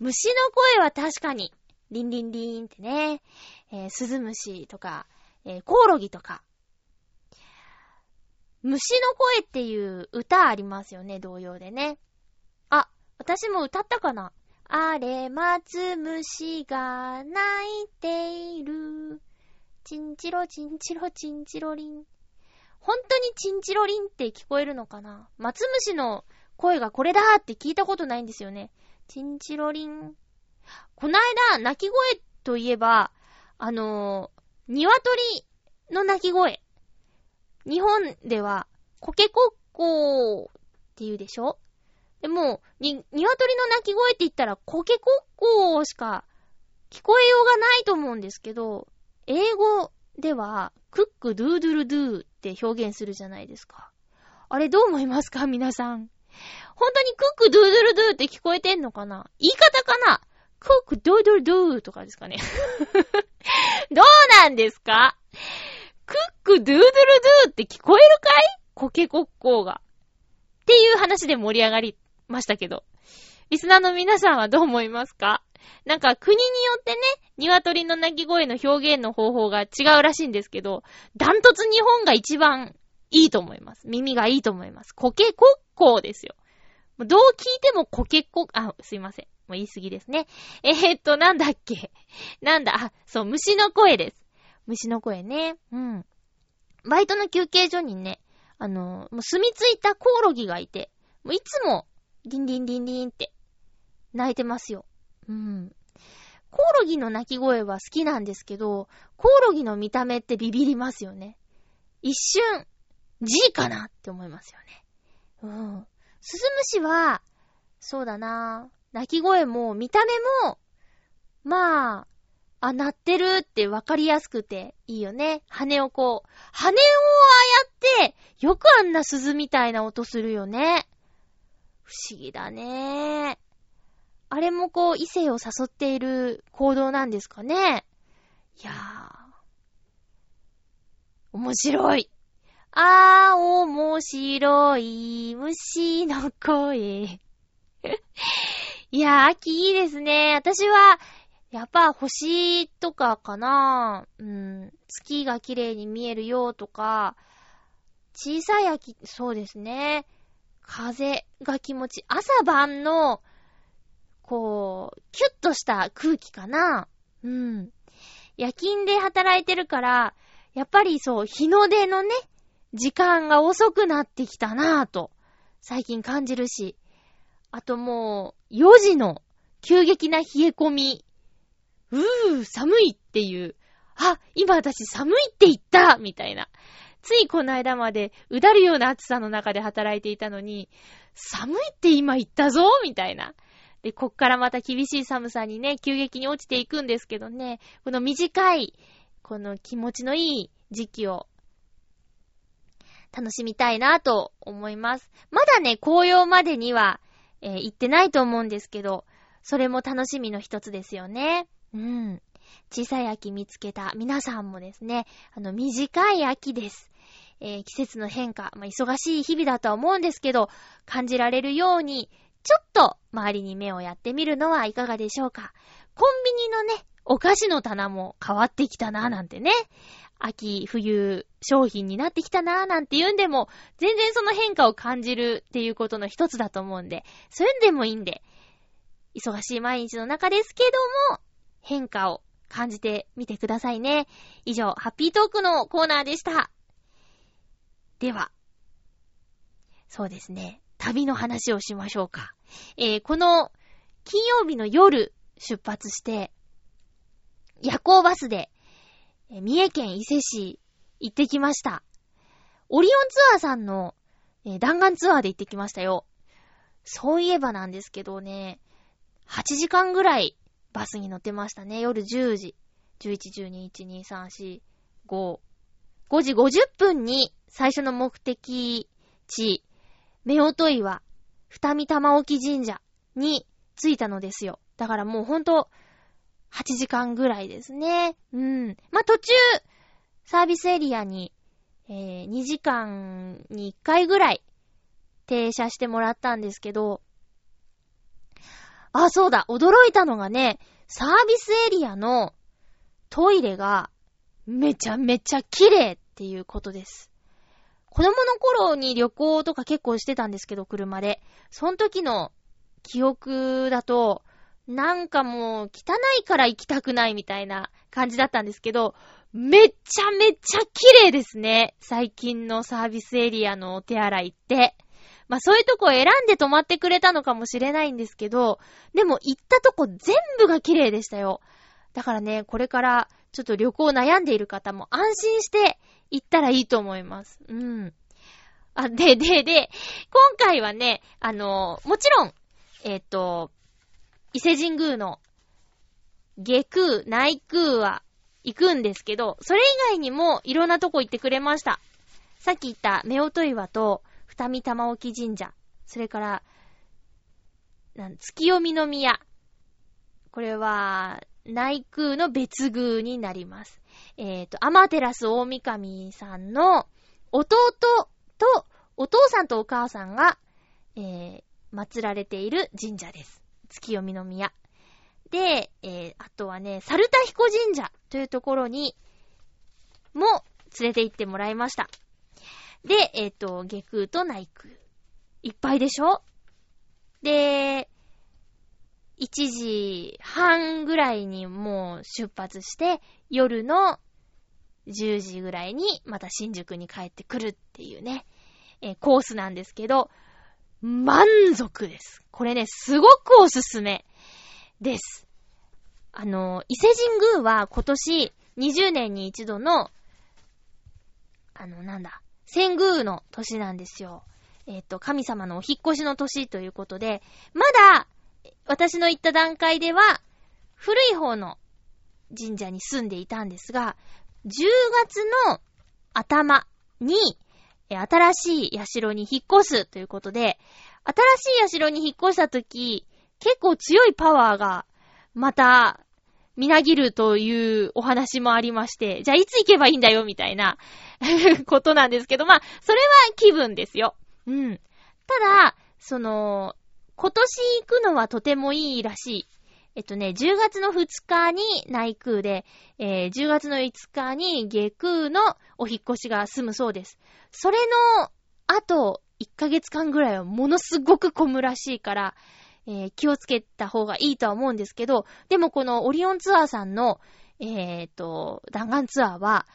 Speaker 1: 虫の声は確かに、リンリンリーンってね、えー、スズムシとか、えー、コオロギとか。虫の声っていう歌ありますよね、同様でね。あ、私も歌ったかなあれ、松虫が鳴いている。チンチロチンチロチンチロリン。本当にチンチロリンって聞こえるのかな？松虫の声がこれだって聞いたことないんですよね。チンチロリン。こないだ、鳴き声といえば、あのー、鶏の鳴き声。日本では、コケコッコーって言うでしょ？でも、に、鶏の鳴き声って言ったら、コケコッコーしか聞こえようがないと思うんですけど、英語では、 cock-a-doodle-dooって表現するじゃないですか。あれどう思いますか？皆さん。本当に cock-a-doodle-dooって聞こえてんのかな？言い方かな？ cock-a-doodle-dooとかですかね。どうなんですか？ cock-a-doodle-dooって聞こえるかい？コケコッコーが。っていう話で盛り上がり。ましたけど。リスナーの皆さんはどう思いますか？なんか国によってね、鶏の鳴き声の表現の方法が違うらしいんですけど、ダントツ日本が一番いいと思います。耳がいいと思います。コケコッコーですよ。どう聞いてもコケコ、あ、すいません。もう言い過ぎですね。えー、っと、なんだっけ？なんだ、あ、そう、虫の声です。虫の声ね。うん。バイトの休憩所にね、あの、もう住み着いたコオロギがいて、もういつも、ディンディンディンディンって、泣いてますよ。うん。コオロギの鳴き声は好きなんですけど、コオロギの見た目ってビビりますよね。一瞬、G かなって思いますよね。うん。スズムシは、そうだな鳴き声も見た目も、まあ、あ、鳴ってるってわかりやすくていいよね。羽をこう、羽をああやって、よくあんな鈴みたいな音するよね。不思議だね。あれもこう、異性を誘っている行動なんですかね。いやー。面白い。あー、面白い虫の声。いやー、秋いいですね。私は、やっぱ星とかかなうん、月が綺麗に見えるよとか、小さい秋、そうですね。風が気持ち、朝晩の、こう、キュッとした空気かなうん。夜勤で働いてるから、やっぱりそう、日の出のね、時間が遅くなってきたなぁと、最近感じるし。あともう、4時の急激な冷え込み。うー、寒いっていう。あ、今私寒いって言ったみたいな。ついこの間まで、うだるような暑さの中で働いていたのに、寒いって今言ったぞみたいな。で、こっからまた厳しい寒さにね、急激に落ちていくんですけどね、この短い、この気持ちのいい時期を楽しみたいなと思います。まだね、紅葉までには、えー、行ってないと思うんですけど、それも楽しみの一つですよね。うん。小さい秋見つけた皆さんもですね、あの、短い秋です。えー、季節の変化、まあ、忙しい日々だとは思うんですけど、感じられるように、ちょっと周りに目をやってみるのはいかがでしょうか。コンビニのね、お菓子の棚も変わってきたなぁ、なんてね。秋、冬、商品になってきたなぁなんて言うんでも、全然その変化を感じるっていうことの一つだと思うんで、そういうんでもいいんで、忙しい毎日の中ですけども、変化を感じてみてくださいね。以上、ハッピートークのコーナーでした。では、そうですね、旅の話をしましょうか。えー、この、金曜日の夜、出発して、夜行バスで三重県伊勢市行ってきました。オリオンツアーさんの、え弾丸ツアーで行ってきましたよ。そういえばなんですけどね、8時間ぐらいバスに乗ってましたね。夜10時。11、12、1、2、3、4、5。5時50分に最初の目的地、夫婦岩、二見玉置神社に着いたのですよ。だからもうほんと、8時間ぐらいですね。うん。まあ、途中、サービスエリアに、えー、2時間に1回ぐらい停車してもらったんですけど、あ、そうだ、驚いたのがね、サービスエリアのトイレがめちゃめちゃ綺麗っていうことです。子供の頃に旅行とか結構してたんですけど、車で。その時の記憶だと、なんかもう、汚いから行きたくないみたいな感じだったんですけど、めちゃめちゃ綺麗ですね。最近のサービスエリアのお手洗いって。まあそういうとこを選んで泊まってくれたのかもしれないんですけど、でも行ったとこ全部が綺麗でしたよ。だからね、これからちょっと旅行悩んでいる方も安心して行ったらいいと思います。うん。あ、で、で、で、今回はね、あの、もちろん、えっ、ー、と、伊勢神宮の下空、内空は行くんですけど、それ以外にもいろんなとこ行ってくれました。さっき言った夫婦岩と二見玉置神社、それから、なん月読みの宮。これは、内空の別宮になります。えっ、ー、と、アマテラス大神さんの弟と、お父さんとお母さんが、えー、祀られている神社です。月読みの宮。で、えー、あとはね、猿田彦神社というところにも連れて行ってもらいました。で、えっ、ー、と、下空と内空。いっぱいでしょ？で、1時半ぐらいにもう出発して、夜の10時ぐらいにまた新宿に帰ってくるっていうね、えー、コースなんですけど、満足です。これね、すごくおすすめです。あの、伊勢神宮は今年20年に一度の、あの、なんだ、仙宮の年なんですよ。えっ、ー、と、神様のお引っ越しの年ということで、まだ、私の行った段階では、古い方の神社に住んでいたんですが、10月の頭に、新しい社に引っ越すということで、新しい社に引っ越したとき、結構強いパワーが、また、みなぎるというお話もありまして、じゃあいつ行けばいいんだよ、みたいな ことなんですけど、まあ、それは気分ですよ。うん。ただ、その、今年行くのはとてもいいらしい。えっとね、10月の2日に内空で、えー、10月の5日に下空のお引っ越しが済むそうです。それの、あと、1ヶ月間ぐらいはものすごく混むらしいから、えー、気をつけた方がいいとは思うんですけど、でもこのオリオンツアーさんの、えー、と、弾丸ツアーは、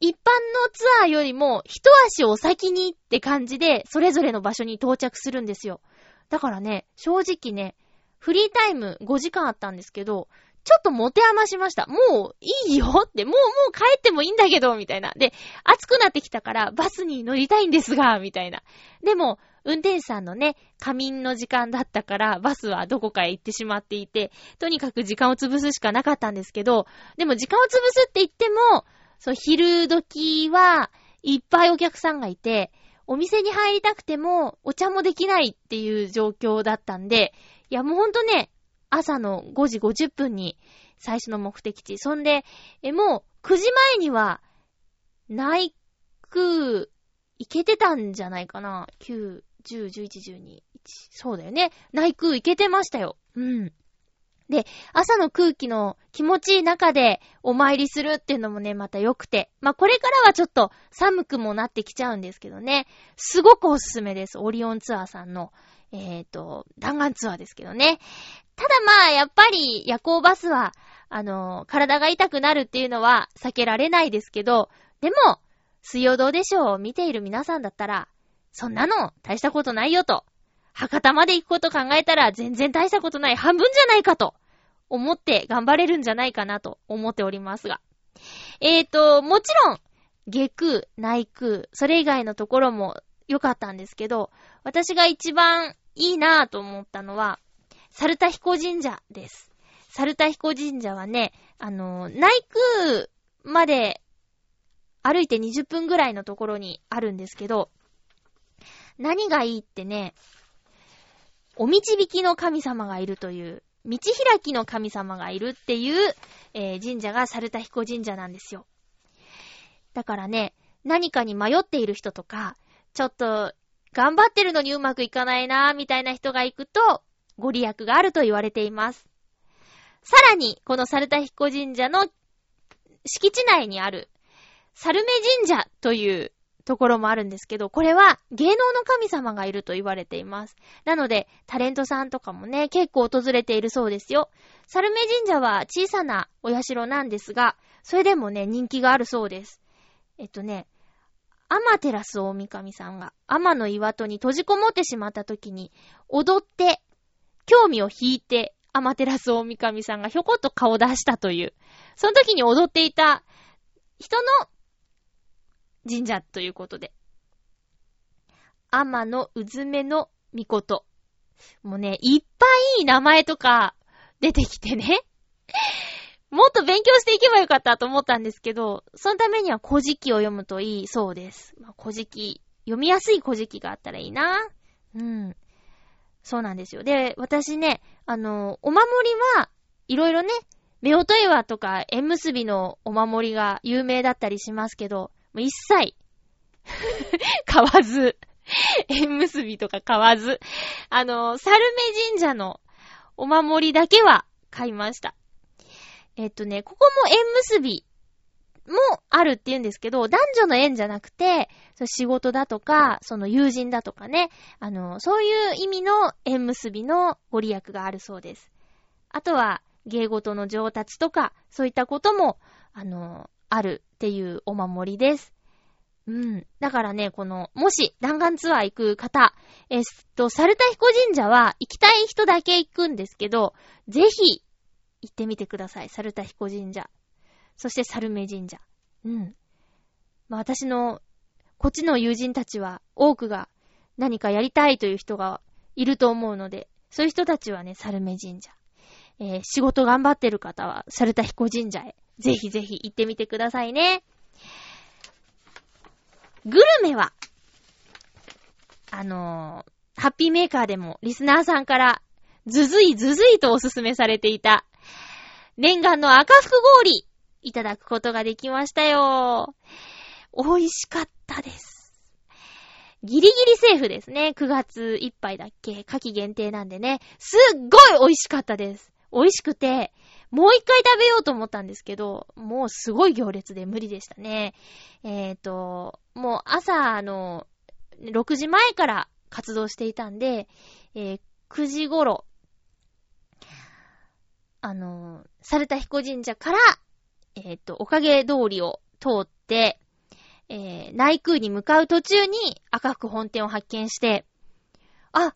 Speaker 1: 一般のツアーよりも一足お先にって感じで、それぞれの場所に到着するんですよ。だからね、正直ね、フリータイム5時間あったんですけど、ちょっと持て余しました。もういいよって、もうもう帰ってもいいんだけど、みたいな。で、暑くなってきたからバスに乗りたいんですが、みたいな。でも、運転手さんのね、仮眠の時間だったから、バスはどこかへ行ってしまっていて、とにかく時間を潰すしかなかったんですけど、でも時間を潰すって言っても、そう、昼時はいっぱいお客さんがいて、お店に入りたくても、お茶もできないっていう状況だったんで、いやもうほんとね、朝の5時50分に最初の目的地。そんで、え、もう9時前には、内空、行けてたんじゃないかな。9、10、11、12、1。そうだよね。内空行けてましたよ。うん。で、朝の空気の気持ちいい中でお参りするっていうのもね、また良くて。まあ、これからはちょっと寒くもなってきちゃうんですけどね。すごくおすすめです。オリオンツアーさんの、えっ、ー、と、弾丸ツアーですけどね。ただまあ、やっぱり夜行バスは、あの、体が痛くなるっていうのは避けられないですけど、でも、水曜どうでしょう？を見ている皆さんだったら、そんなの大したことないよと。博多まで行くこと考えたら全然大したことない半分じゃないかと思って頑張れるんじゃないかなと思っておりますが。えーと、もちろん、下空、内空、それ以外のところも良かったんですけど、私が一番いいなぁと思ったのは、サルタヒコ神社です。サルタヒコ神社はね、あの、内空まで歩いて20分ぐらいのところにあるんですけど、何がいいってね、お導きの神様がいるという、道開きの神様がいるっていう、えー、神社がサルタヒコ神社なんですよ。だからね、何かに迷っている人とか、ちょっと頑張ってるのにうまくいかないなーみたいな人が行くと、ご利益があると言われています。さらに、このサルタヒコ神社の敷地内にある、サルメ神社というところもあるんですけど、これは芸能の神様がいると言われています。なので、タレントさんとかもね、結構訪れているそうですよ。サルメ神社は小さなお社なんですが、それでもね、人気があるそうです。えっとね、アマテラス大神さんが、アマの岩戸に閉じこもってしまった時に、踊って、興味を引いて、アマテラス大神さんがひょこっと顔出したという、その時に踊っていた人の神社ということで。天のうずめのみこと。もうね、いっぱいいい名前とか出てきてね。もっと勉強していけばよかったと思ったんですけど、そのためには古事記を読むといいそうです。まあ、古事記、読みやすい古事記があったらいいな。うん。そうなんですよ。で、私ね、あの、お守りはいろいろね、夫婦岩とか縁結びのお守りが有名だったりしますけど、もう一切 買わず、縁結びとか買わず、あの、サルメ神社のお守りだけは買いました。えっとね、ここも縁結びもあるって言うんですけど、男女の縁じゃなくて、仕事だとか、その友人だとかね、あの、そういう意味の縁結びのご利益があるそうです。あとは、芸事の上達とか、そういったことも、あの、あるっていうお守りです。うん。だからね、この、もし弾丸ツアー行く方、えっと、サルタヒコ神社は行きたい人だけ行くんですけど、ぜひ行ってみてください。サルタヒコ神社。そしてサルメ神社。うん。まあ私の、こっちの友人たちは、多くが何かやりたいという人がいると思うので、そういう人たちはね、サルメ神社。えー、仕事頑張ってる方は、サルタヒコ神社へ、ぜひぜひ行ってみてくださいね。グルメは、あのー、ハッピーメーカーでもリスナーさんからずずいずずいとおすすめされていた念願の赤福氷いただくことができましたよ。美味しかったです。ギリギリセーフですね。9月いっぱいだっけ？夏季限定なんでね。すっごい美味しかったです。美味しくて、もう一回食べようと思ったんですけど、もうすごい行列で無理でしたね。えっ、ー、と、もう朝の6時前から活動していたんで、えー、9時頃、あの、サルタヒコ神社から、えっ、ー、と、おかげ通りを通って、えー、内空に向かう途中に赤福本店を発見して、あ、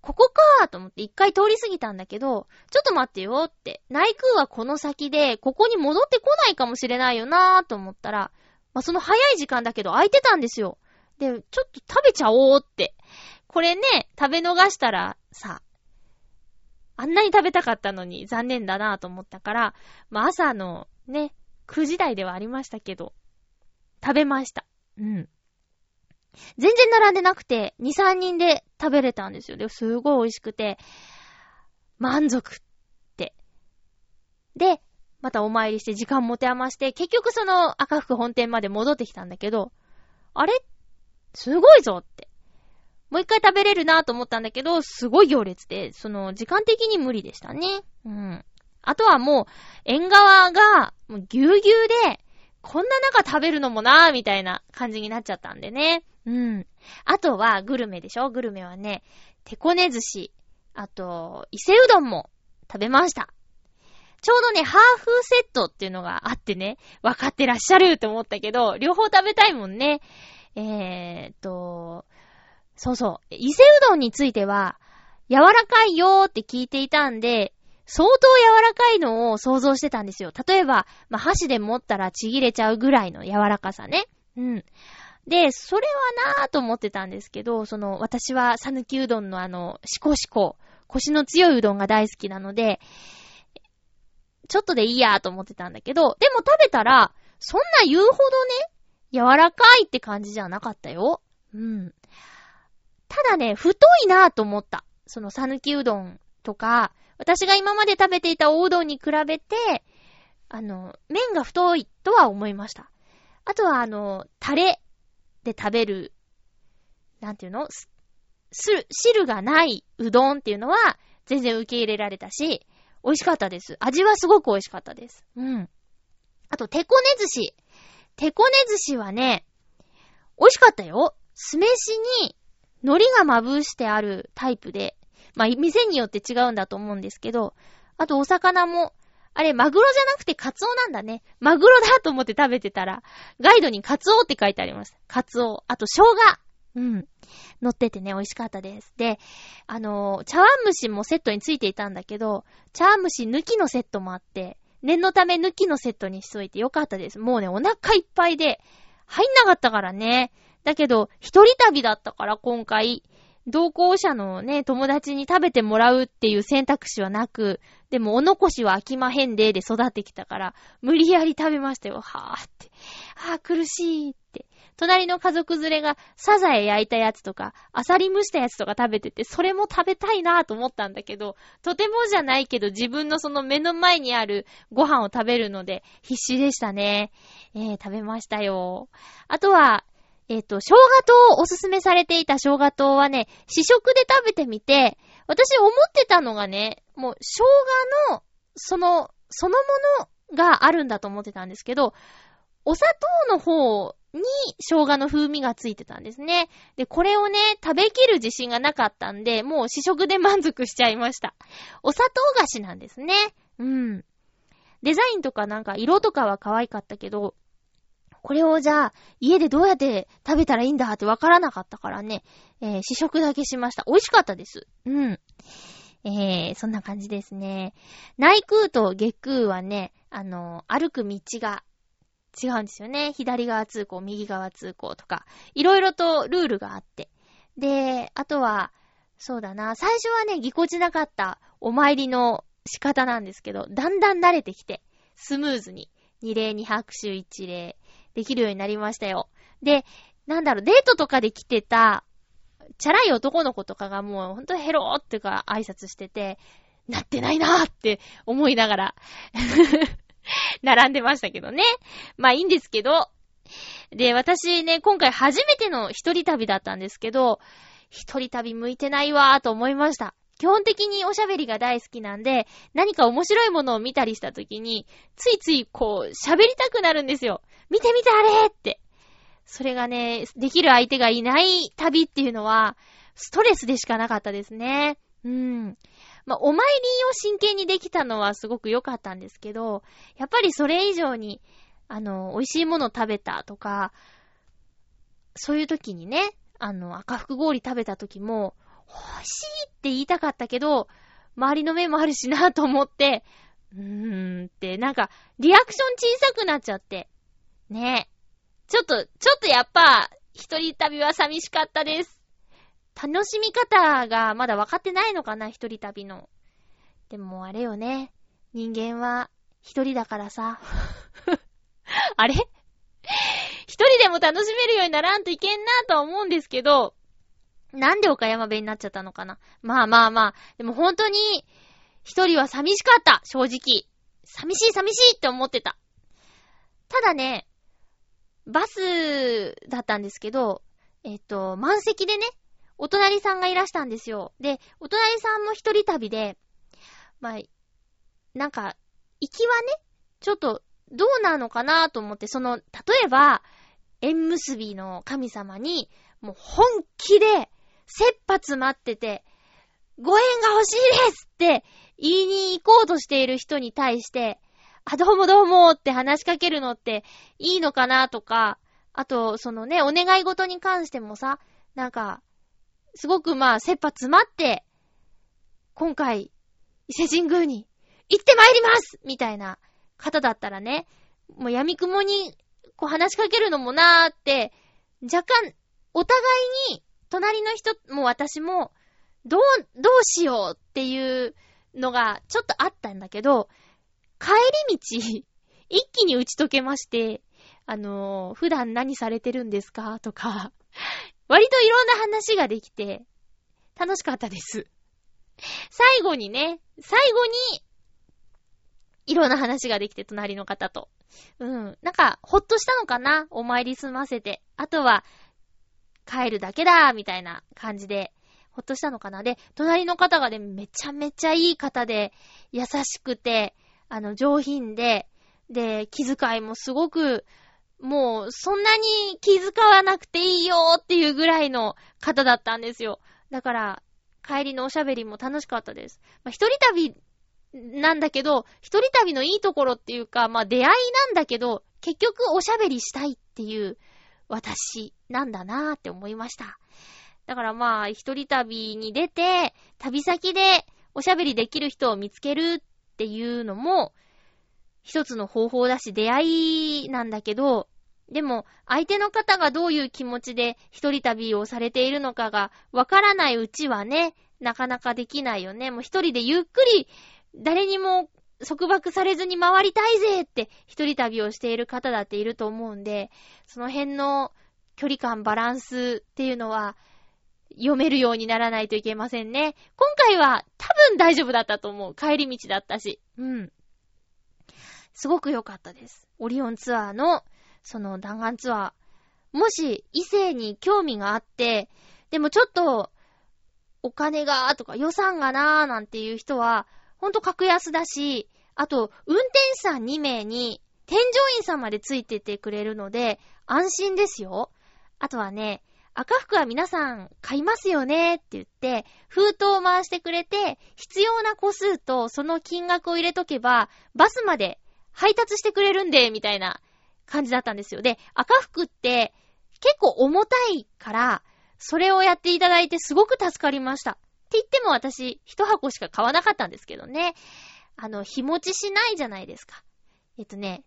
Speaker 1: ここかーと思って一回通り過ぎたんだけど、ちょっと待ってよって、内空はこの先で、ここに戻ってこないかもしれないよなーと思ったら、まあ、その早い時間だけど空いてたんですよ。で、ちょっと食べちゃおうって。これね、食べ逃したらさ、あんなに食べたかったのに残念だなぁと思ったから、まあ朝のね、9時台ではありましたけど、食べました。うん。全然並んでなくて、2、3人で食べれたんですよ。で、すごい美味しくて、満足って。で、またお参りして時間持て余して、結局その赤福本店まで戻ってきたんだけど、あれ？すごいぞって。もう一回食べれるなと思ったんだけど、すごい行列で、その時間的に無理でしたね。うん。あとはもう、縁側が、もうぎゅうぎゅうで、こんな中食べるのもなーみたいな感じになっちゃったんでね。うん。あとは、グルメでしょ？グルメはね、手こね寿司、あと、伊勢うどんも食べました。ちょうどね、ハーフセットっていうのがあってね、分かってらっしゃるって思ったけど、両方食べたいもんね。えーっと、そうそう。伊勢うどんについては、柔らかいよーって聞いていたんで、相当柔らかいのを想像してたんですよ。例えば、まあ、箸で持ったらちぎれちゃうぐらいの柔らかさね。うん。で、それはなぁと思ってたんですけど、その、私はさぬきうどんのあの、しこしこ、腰の強いうどんが大好きなので、ちょっとでいいやーと思ってたんだけど、でも食べたら、そんな言うほどね、柔らかいって感じじゃなかったよ。うん。ただね、太いなぁと思った。そのさぬきうどんとか、私が今まで食べていたおうどんに比べて、あの、麺が太いとは思いました。あとは、あの、タレで食べる、なんていうの？す、汁がないうどんっていうのは全然受け入れられたし、美味しかったです。味はすごく美味しかったです。うん。あと、手こね寿司。手こね寿司はね、美味しかったよ。酢飯に海苔がまぶしてあるタイプで、まあ、店によって違うんだと思うんですけど、あとお魚も、あれ、マグロじゃなくてカツオなんだね。マグロだと思って食べてたら、ガイドにカツオって書いてあります。カツオ。あと生姜。うん。乗っててね、美味しかったです。で、あのー、茶碗蒸しもセットについていたんだけど、茶碗蒸し抜きのセットもあって、念のため抜きのセットにしといてよかったです。もうね、お腹いっぱいで、入んなかったからね。だけど、一人旅だったから今回、同行者のね、友達に食べてもらうっていう選択肢はなく、でもお残しは飽きまへんでで育ってきたから、無理やり食べましたよ。はぁって。はぁ、苦しいって。隣の家族連れがサザエ焼いたやつとか、アサリ蒸したやつとか食べてて、それも食べたいなぁと思ったんだけど、とてもじゃないけど自分のその目の前にあるご飯を食べるので必死でしたね。えー、食べましたよ。あとは、えっ、ー、と、生姜糖をおすすめされていた生姜糖はね、試食で食べてみて、私思ってたのがね、もう生姜のその、そのものがあるんだと思ってたんですけど、お砂糖の方に生姜の風味がついてたんですね。で、これをね、食べきる自信がなかったんで、もう試食で満足しちゃいました。お砂糖菓子なんですね。うん。デザインとかなんか色とかは可愛かったけど、これをじゃあ、家でどうやって食べたらいいんだってわからなかったからね、えー、試食だけしました。美味しかったです。うん。えー、そんな感じですね。内空と下空はね、あの、歩く道が違うんですよね。左側通行、右側通行とか、いろいろとルールがあって。で、あとは、そうだな、最初はね、ぎこちなかったお参りの仕方なんですけど、だんだん慣れてきて、スムーズに、二礼二拍手一礼、できるようになりましたよ。で、なんだろう、デートとかで来てた、チャラい男の子とかがもうほんとヘローってか挨拶してて、なってないなーって思いながら 並んでましたけどね。まあいいんですけど。で、私ね、今回初めての一人旅だったんですけど、一人旅向いてないわーと思いました。基本的におしゃべりが大好きなんで、何か面白いものを見たりした時に、ついついこう、喋りたくなるんですよ。見て見てあれって。それがね、できる相手がいない旅っていうのは、ストレスでしかなかったですね。うん。まあ、お参りを真剣にできたのはすごく良かったんですけど、やっぱりそれ以上に、あの、美味しいもの食べたとか、そういう時にね、あの、赤福氷食べた時も、欲しいって言いたかったけど、周りの目もあるしなと思って、うーんって、なんか、リアクション小さくなっちゃって。ねちょっと、ちょっとやっぱ、一人旅は寂しかったです。楽しみ方がまだ分かってないのかな、一人旅の。でもあれよね。人間は一人だからさ。あれ？一人でも楽しめるようにならんといけんなとは思うんですけど、なんで岡山弁になっちゃったのかなまあまあまあ。でも本当に、一人は寂しかった、正直。寂しい寂しいって思ってた。ただね、バスだったんですけど、えっと、満席でね、お隣さんがいらしたんですよ。で、お隣さんも一人旅で、まあ、なんか、行きはね、ちょっと、どうなのかなと思って、その、例えば、縁結びの神様に、もう本気で、切羽詰まってて、ご縁が欲しいですって言いに行こうとしている人に対して、あ、どうもどうもって話しかけるのっていいのかなとか、あと、そのね、お願い事に関してもさ、なんか、すごくまあ、切羽詰まって、今回、伊勢神宮に行ってまいります!みたいな方だったらね、もう闇雲にこう話しかけるのもなーって、若干、お互いに隣の人も私も、どう、どうしようっていうのがちょっとあったんだけど、帰り道、一気に打ち解けまして、あのー、普段何されてるんですか？とか、割といろんな話ができて、楽しかったです。最後にね、最後に、いろんな話ができて、隣の方と。うん。なんか、ほっとしたのかな？お参り済ませて。あとは、帰るだけだみたいな感じで、ほっとしたのかな？で、隣の方がね、めちゃめちゃいい方で、優しくて、あの、上品で、で、気遣いもすごく、もう、そんなに気遣わなくていいよっていうぐらいの方だったんですよ。だから、帰りのおしゃべりも楽しかったです。まあ、一人旅なんだけど、一人旅のいいところっていうか、まあ、出会いなんだけど、結局おしゃべりしたいっていう私なんだなーって思いました。だからまあ、一人旅に出て、旅先でおしゃべりできる人を見つけるっていうのも、一つの方法だし、出会いなんだけど、でも、相手の方がどういう気持ちで一人旅をされているのかがわからないうちはね、なかなかできないよね。もう一人でゆっくり、誰にも束縛されずに回りたいぜって一人旅をしている方だっていると思うんで、その辺の距離感、バランスっていうのは読めるようにならないといけませんね。今回は多分大丈夫だったと思う。帰り道だったし。うん。すごく良かったです。オリオンツアーの、その弾丸ツアー。もし異性に興味があって、でもちょっと、お金がとか予算がなーなんていう人は、ほんと格安だし、あと、運転手さん2名に、添乗員さんまでついててくれるので、安心ですよ。あとはね、赤服は皆さん買いますよねって言って、封筒を回してくれて、必要な個数とその金額を入れとけば、バスまで配達してくれるんで、みたいな感じだったんですよ。で、赤服って結構重たいから、それをやっていただいてすごく助かりました。って言っても私、一箱しか買わなかったんですけどね。あの、日持ちしないじゃないですか。えっとね、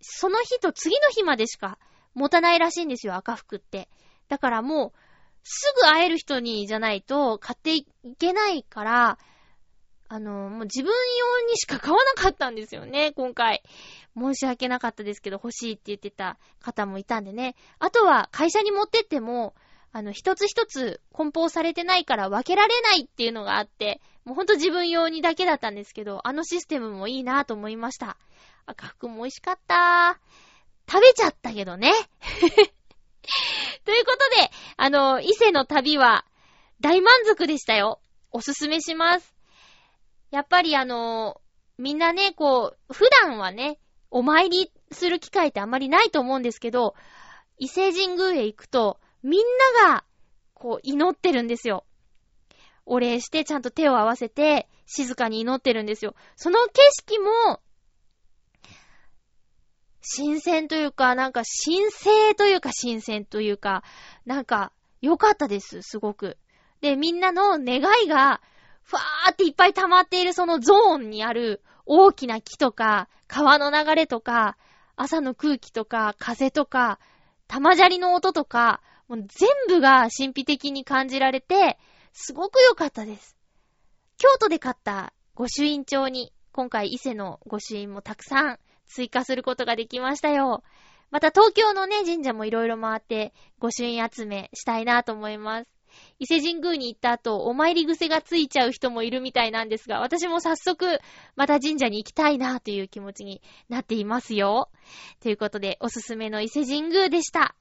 Speaker 1: その日と次の日までしか持たないらしいんですよ、赤服って。だからもう、すぐ会える人にじゃないと買っていけないから、あの、もう自分用にしか買わなかったんですよね、今回。申し訳なかったですけど、欲しいって言ってた方もいたんでね。あとは、会社に持ってっても、あの、一つ一つ梱包されてないから分けられないっていうのがあって、もうほんと自分用にだけだったんですけど、あのシステムもいいなと思いました。赤服も美味しかった食べちゃったけどね。ということで、あの、伊勢の旅は大満足でしたよ。おすすめします。やっぱりあの、みんなね、こう、普段はね、お参りする機会ってあんまりないと思うんですけど、伊勢神宮へ行くと、みんなが、こう、祈ってるんですよ。お礼して、ちゃんと手を合わせて、静かに祈ってるんですよ。その景色も、新鮮というか、なんか新鮮というか新鮮というか、なんか良かったです、すごく。で、みんなの願いが、ふわーっていっぱい溜まっているそのゾーンにある大きな木とか、川の流れとか、朝の空気とか、風とか、玉砂利の音とか、もう全部が神秘的に感じられて、すごく良かったです。京都で買った御朱印帳に、今回伊勢の御朱印もたくさん追加することができましたよ。また東京のね、神社もいろいろ回って、御朱印集めしたいなと思います。伊勢神宮に行った後、お参り癖がついちゃう人もいるみたいなんですが、私も早速、また神社に行きたいなという気持ちになっていますよ。ということで、おすすめの伊勢神宮でした。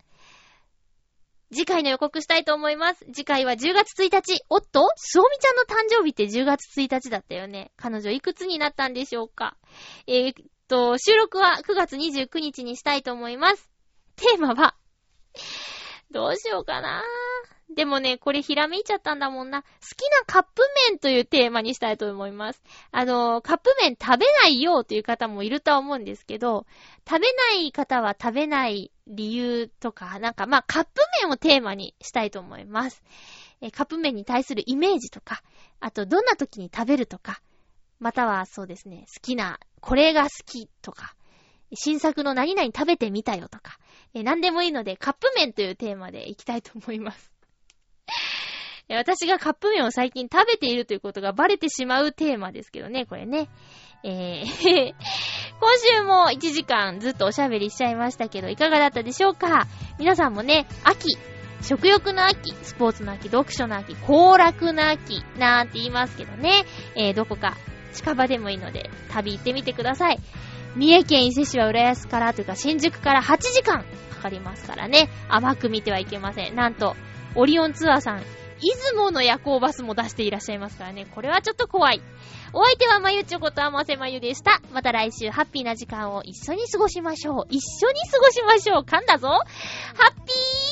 Speaker 1: 次回の予告したいと思います。次回は10月1日。おっとすおみちゃんの誕生日って10月1日だったよね。彼女いくつになったんでしょうかえー、と、収録は9月29日にしたいと思います。テーマは、どうしようかなでもね、これひらめいちゃったんだもんな。好きなカップ麺というテーマにしたいと思います。あの、カップ麺食べないよという方もいるとは思うんですけど、食べない方は食べない理由とか、なんかまあカップ麺をテーマにしたいと思います。えカップ麺に対するイメージとか、あとどんな時に食べるとか、またはそうですね、好きな、これが好きとか、新作の何々食べてみたよとか、え何でもいいのでカップ麺というテーマでいきたいと思います。私がカップ麺を最近食べているということがバレてしまうテーマですけどね、これね。えー 今週も1時間ずっとおしゃべりしちゃいましたけど、いかがだったでしょうか？皆さんもね、秋、食欲の秋、スポーツの秋、読書の秋、行楽の秋、なんて言いますけどね、えー、どこか近場でもいいので、旅行ってみてください。三重県伊勢市は浦安からというか新宿から8時間かかりますからね、甘く見てはいけません。なんと、オリオンツアーさん、出雲の夜行バスも出していらっしゃいますからね。これはちょっと怖い。お相手はまゆちょことあませまゆでした。また来週ハッピーな時間を一緒に過ごしましょう。一緒に過ごしましょう。噛んだぞ。ハッピー